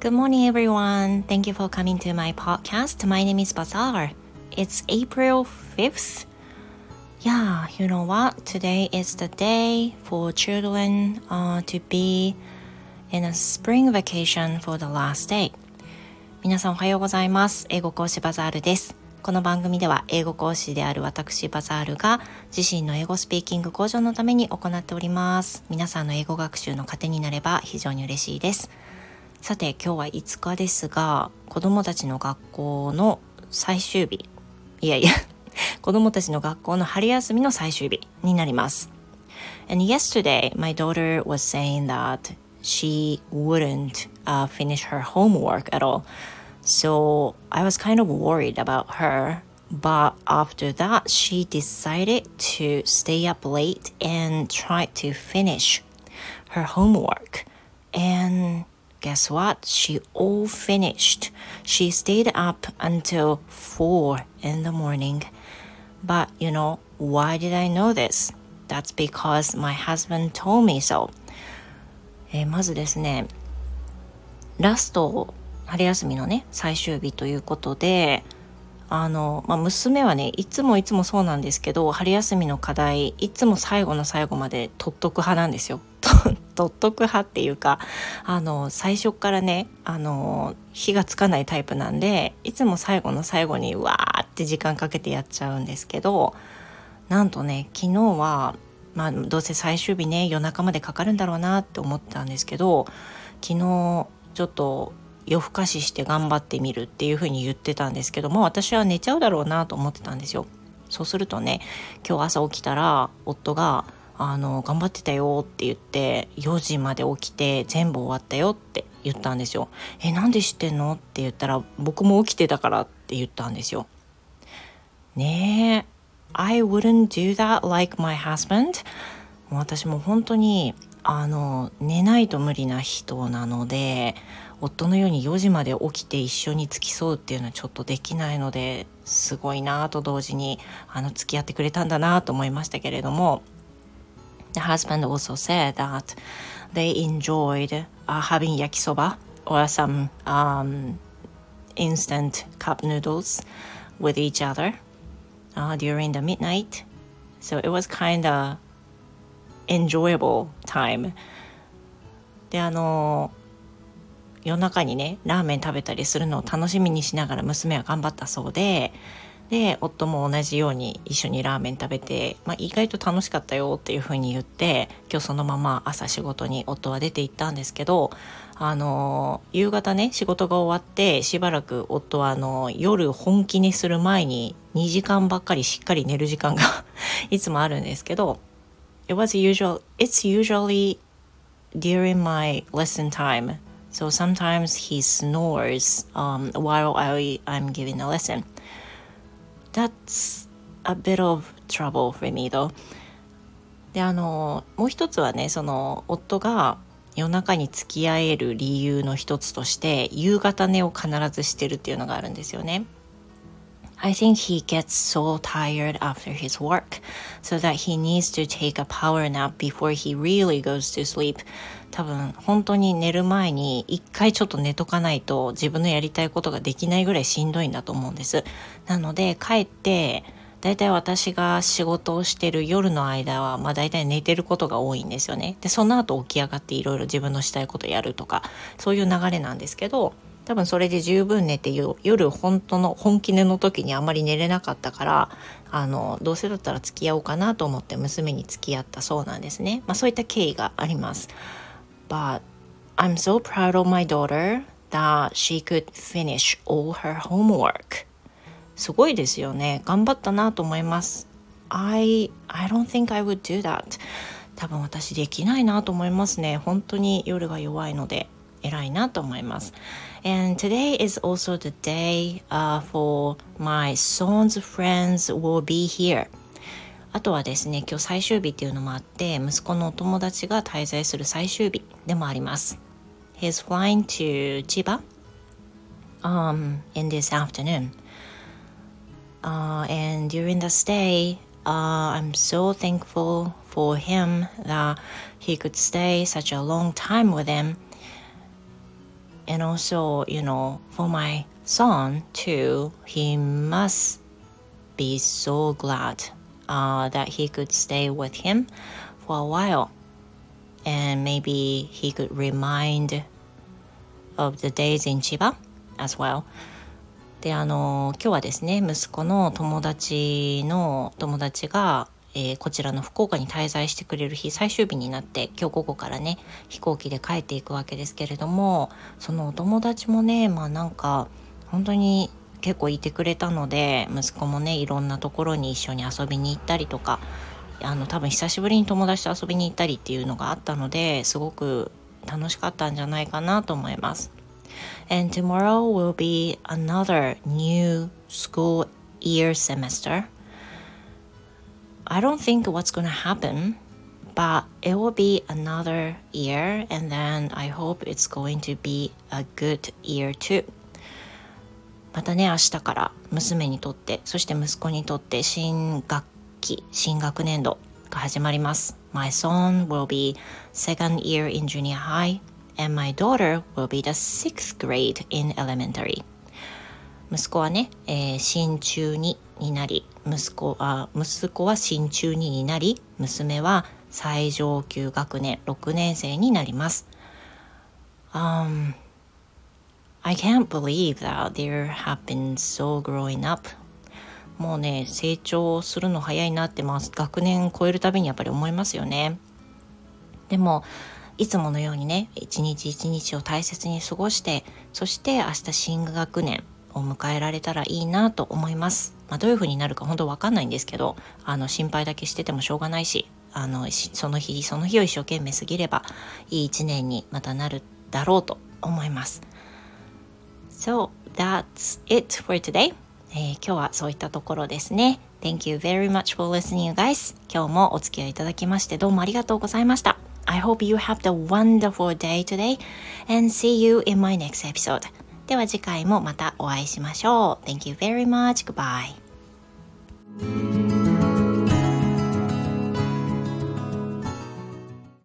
Good morning, everyone. Thank you for coming to my podcast. My name is Bazaar. It's April 5th. Yeah, you know what? Today is the day for children uh, to be in a spring vacation for the last day. 皆さんおはようございます。英語講師バザールです。この番組では英語講師である私バザールが自身の英語スピーキング向上のために行っております。皆さんの英語学習の糧になれば非常に嬉しいです。さて今日は5日ですが子供たちの学校の最終日いやいや子供たちの学校の春休みの最終日になります。And yesterday my daughter was saying that she wouldn't uh, finish her homework at all. So I was kind of worried about her. But after that, she decided to stay up late and try to finish her homework. And guess what? She all finished. She stayed up until 4 in the morning. But you know, why did I know this? That's because my husband told me so. えー、まずですね、ラスト春休みのね最終日ということであの、まあ、娘はねいつもいつもそうなんですけど春休みの課題いつも最後の最後まで取っとく派なんですよ。取っとく派っていうかあの最初からねあの火がつかないタイプなんでいつも最後の最後にわーって時間かけてやっちゃうんですけどなんとね昨日はまあどうせ最終日ね夜中までかかるんだろうなって思ってたんですけど昨日ちょっと夜更かしして頑張ってみるっていうふうに言ってたんですけども私は寝ちゃうだろうなと思ってたんですよ。そうするとね今日朝起きたら夫があの頑張ってたよって言って4時まで起きて全部終わったよって言ったんですよ。えなんで知ってんのって言ったら僕も起きてたからって言ったんですよ。ねえ I wouldn't do that like my husband 私も本当にあの寝ないと無理な人なので夫のように4時まで起きて一緒に付き添うっていうのはちょっとできないのですごいなと同時にあの付き合ってくれたんだなと思いましたけれども The husband also said that they enjoyed、uh, having yakisoba or some、um, instant cup noodles with each other uh, during the midnight. So it was kind of enjoyable time. で、あの、夜中にねラーメン食べたりするのを楽しみにしながら娘は頑張ったそうでで夫も同じように一緒にラーメン食べて、まあ、意外と楽しかったよっていうふうに言って今日そのまま朝仕事に夫は出て行ったんですけどあの夕方ね仕事が終わってしばらく夫はあの夜本気にする前に2時間ばっかりしっかり寝る時間が いつもあるんですけど It was usual it's usually during my lesson time So sometimes he snores um, while I, I'm giving a lesson. That's a bit of trouble for me though. であのもう一つはねその夫が夜中に付き合える理由の一つとして夕方寝を必ずしてるっていうのがあるんですよね。I think he gets so tired after his work, so that he needs to take a power nap before he really goes to sleep. 多分本当に寝る前に一回ちょっと寝とかないと自分のやりたいことができないぐらいしんどいんだと思うんです。なので帰ってだいたい私が仕事をしてる夜の間は、まあ大体寝てることが多いんですよね。で、その後起き上がっていろいろ自分のしたいことやるとか、そういう流れなんですけど、多分それで十分寝て夜本当の本気寝の時にあまり寝れなかったからあのどうせだったら付き合おうかなと思って娘に付き合ったそうなんですね、まあ、そういった経緯があります。But I'm so proud of my daughter that she could finish all her homework. すごいですよね。頑張ったなと思います。I, I don't think I would do that. 多分私できないなと思いますね。本当に夜が弱いので。偉いなと思います。And today is also the day、uh, for my son's friends will be here. あとはですね、今日最終日っていうのもあって、息子のお友達が滞在する最終日でもあります。He's flying to Chiba um, in this afternoon. Uh, and during the stay, uh, I'm so thankful for him that he could stay such a long time with him. and also, you know, for my son too, he must be so glad uh, that he could stay with him for a while. And maybe he could remind of the days in Chiba as well. で、あの、今日はですね、息子の友達の友達が、 えー、こちらの福岡に滞在してくれる日最終日になって今日午後からね飛行機で帰っていくわけですけれどもそのお友達もねまあなんか本当に結構いてくれたので息子もねいろんなところに一緒に遊びに行ったりとかあの多分久しぶりに友達と遊びに行ったりっていうのがあったのですごく楽しかったんじゃないかなと思います。And tomorrow will be another new school year semester. I don't think what's going to happen, but it will be another year, and then I hope it's going to be a good year too. またね、明日から娘にとって、そして息子にとって新学期、新学年度が始まります。My son will be second year in junior high and my daughter will be the sixth grade in elementary. 息子はね、えー、新中2 になり、息子あ息子は新中2になり、娘は最上級学年6年生になります。Um, I can't believe that there have been so growing up. もうね、成長するの早いなって、まあ、学年超えるたびにやっぱり思いますよね。でも、いつものようにね、一日一日を大切に過ごして、そして明日新学年を迎えられたらいいなと思います。まあ、どういう風になるか本当わかんないんですけど、あの、心配だけしててもしょうがないし、あの、その日その日を一生懸命過ぎれば、いい一年にまたなるだろうと思います。So, that's it for today. えー、今日はそういったところですね。Thank you very much for listening, you guys. 今日もお付き合いいただきましてどうもありがとうございました。I hope you have the wonderful day today and see you in my next episode. では次回もまたお会いしましょう。Thank you very much. Goodbye.